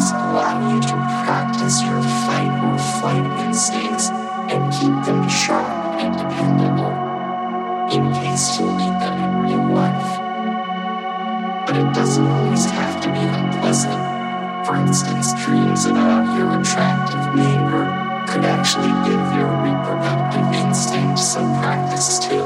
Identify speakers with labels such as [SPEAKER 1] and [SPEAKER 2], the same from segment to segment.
[SPEAKER 1] allow you to practice your fight or flight instincts and keep them sharp and dependable in case you need them in real life. But it doesn't always have to be unpleasant. For instance, dreams about your attractive neighbor could actually give your reproductive instinct some practice too.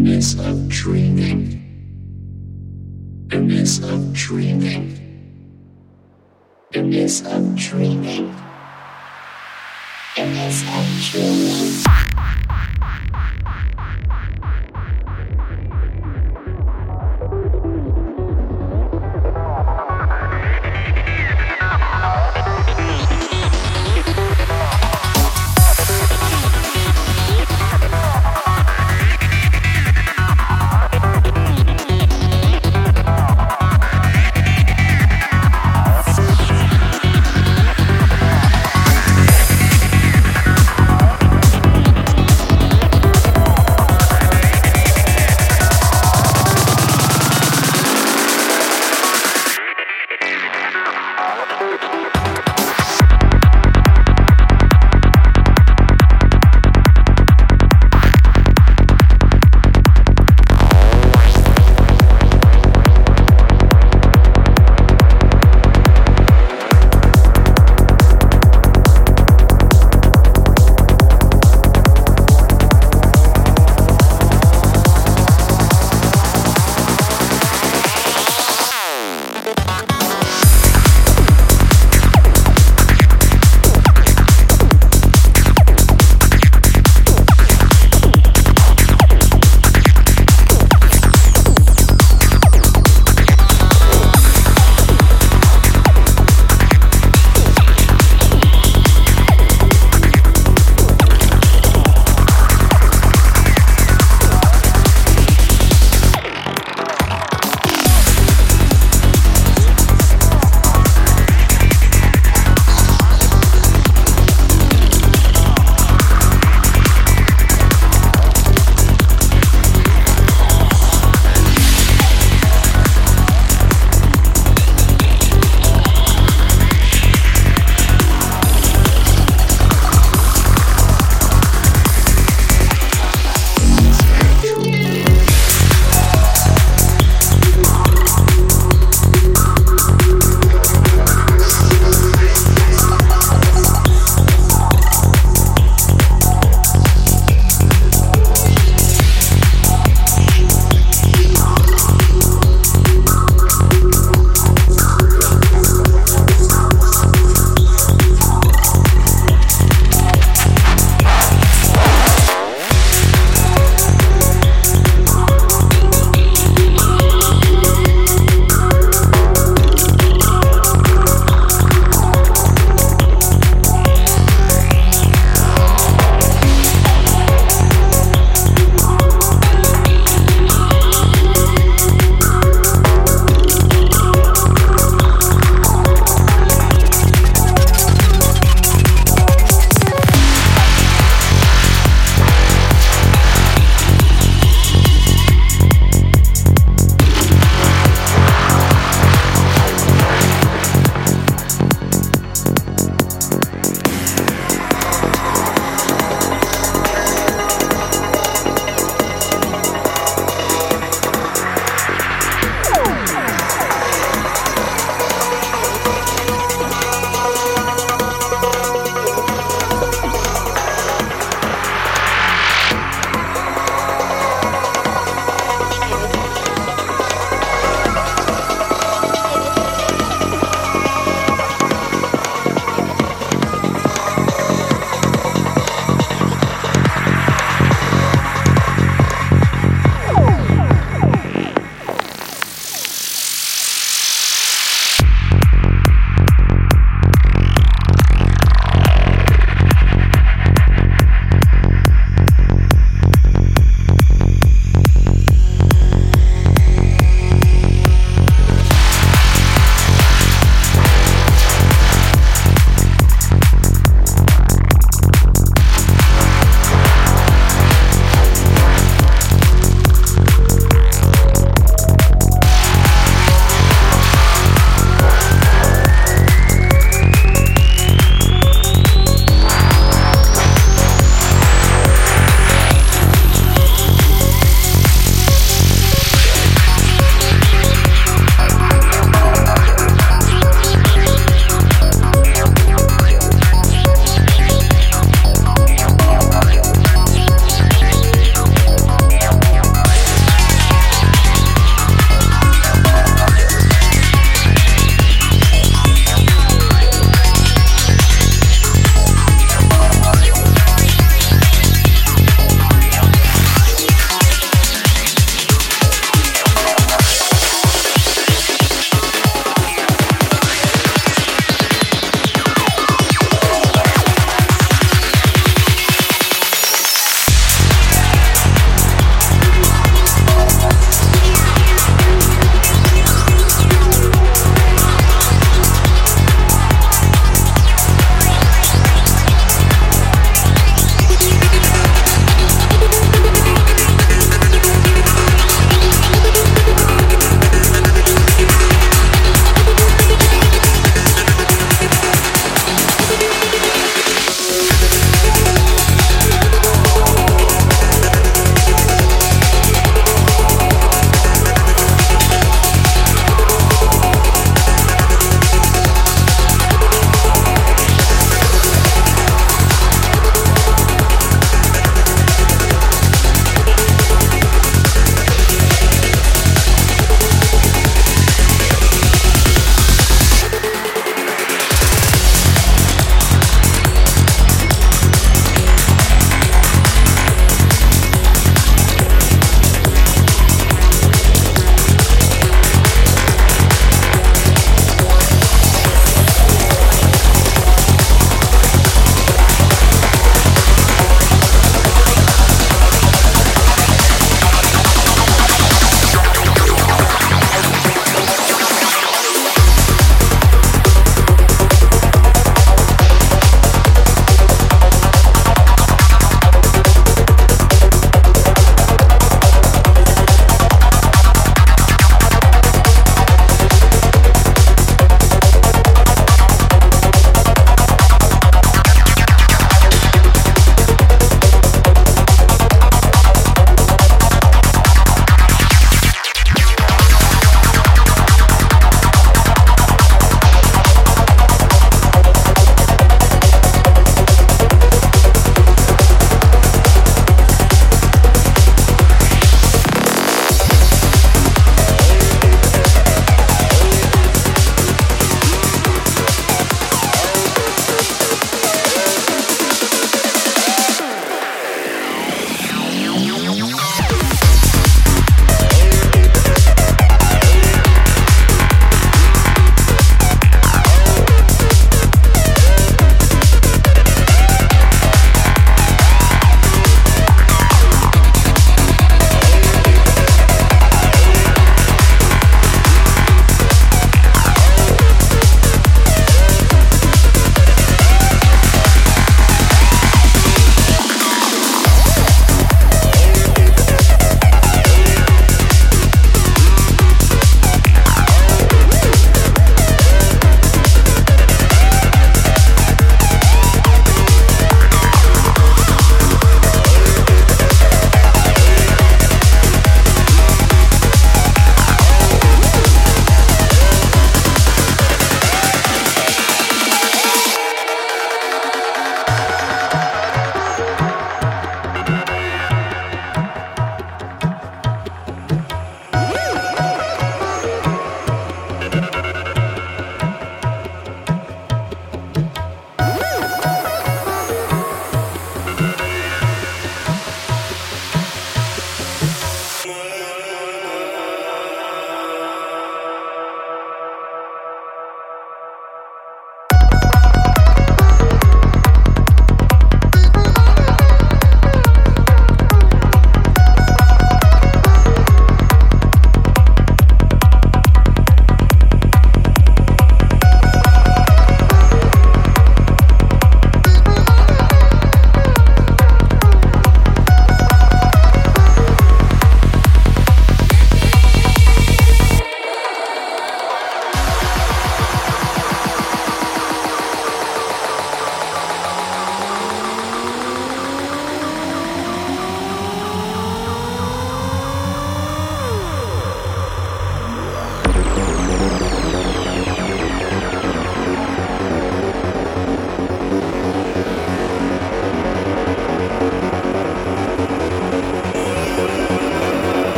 [SPEAKER 2] Limits of dreaming. Limits of dreaming. Limits of
[SPEAKER 3] dreaming. Limits of dreaming.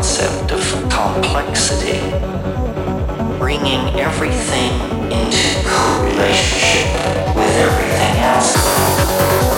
[SPEAKER 3] concept of complexity, bringing everything into relationship with everything else.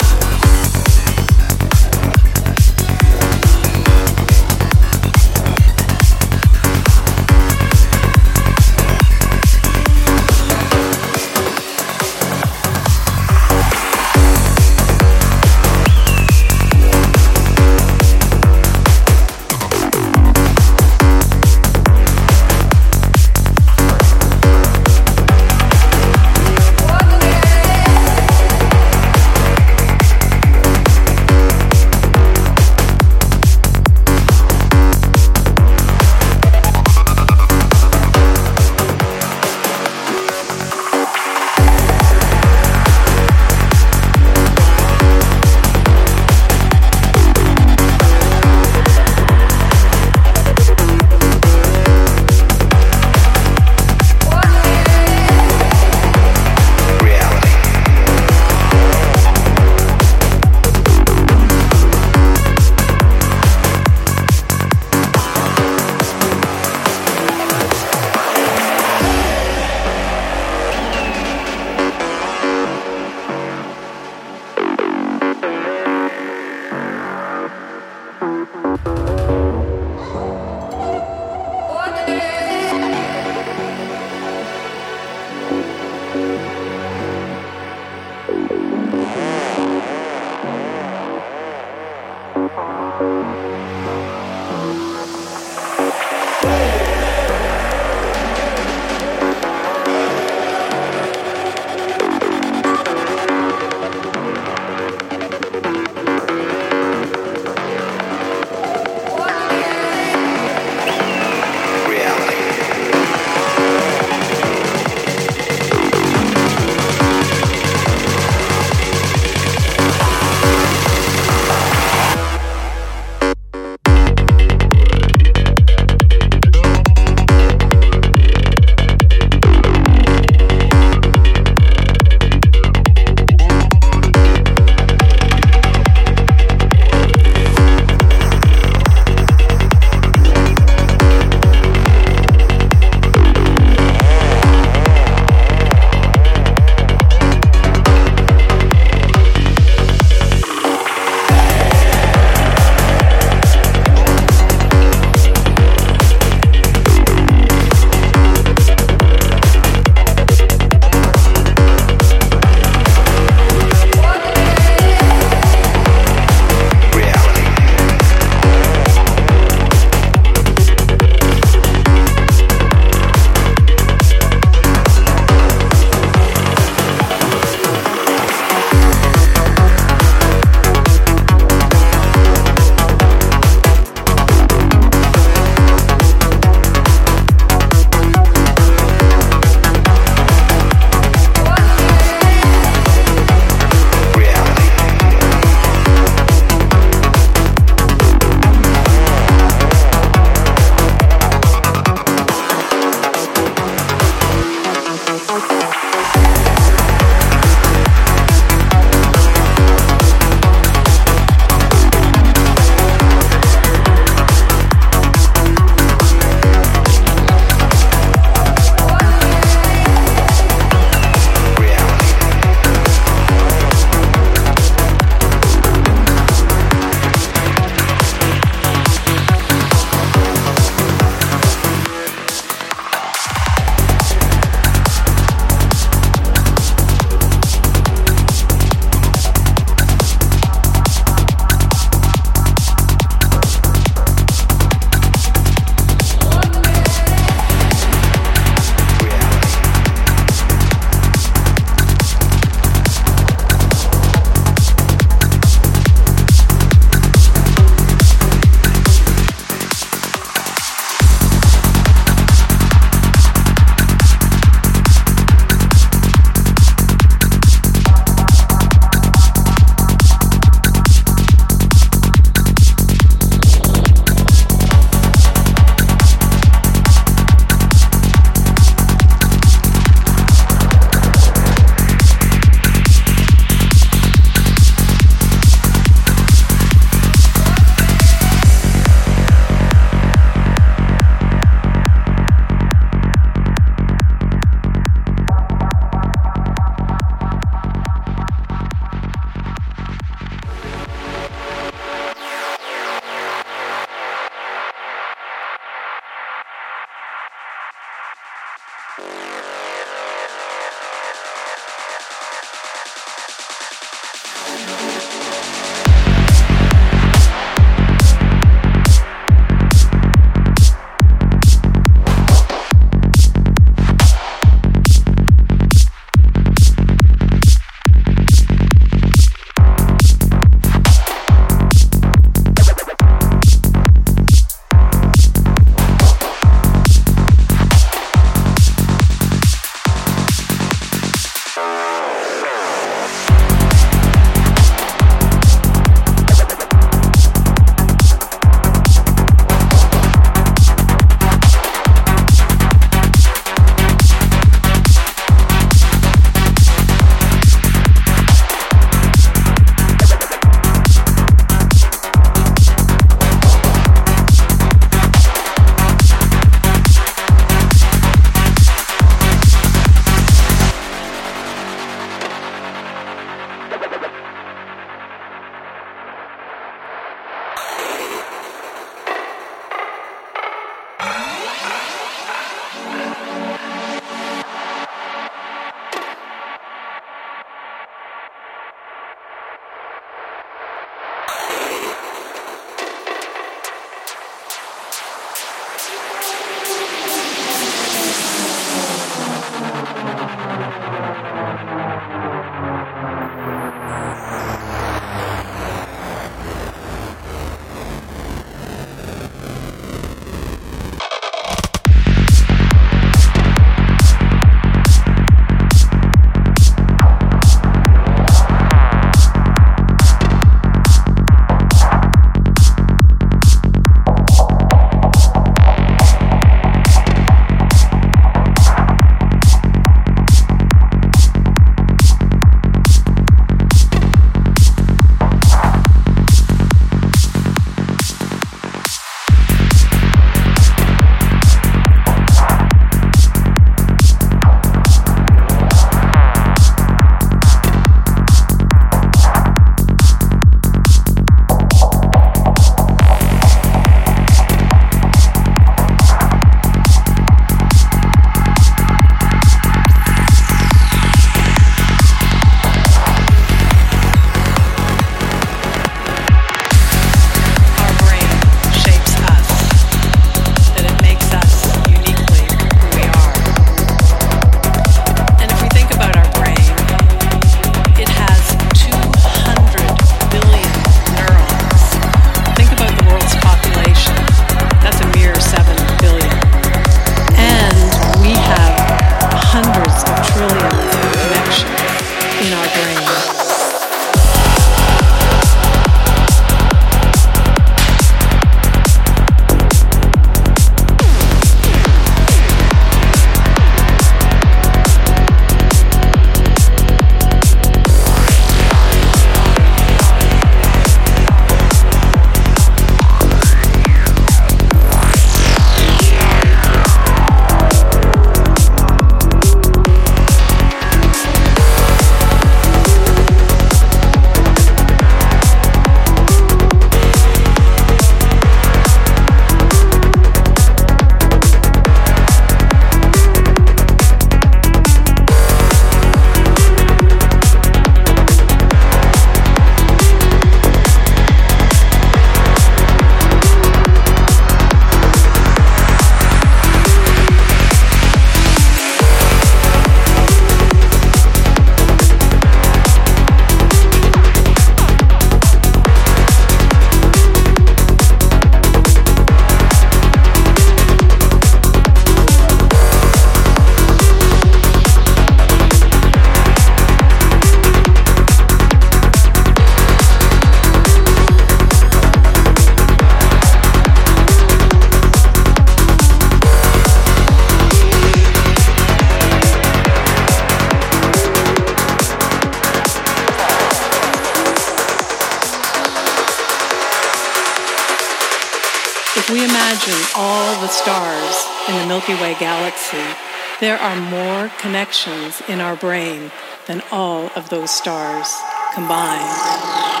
[SPEAKER 4] There are more connections in our brain than all of those stars combined.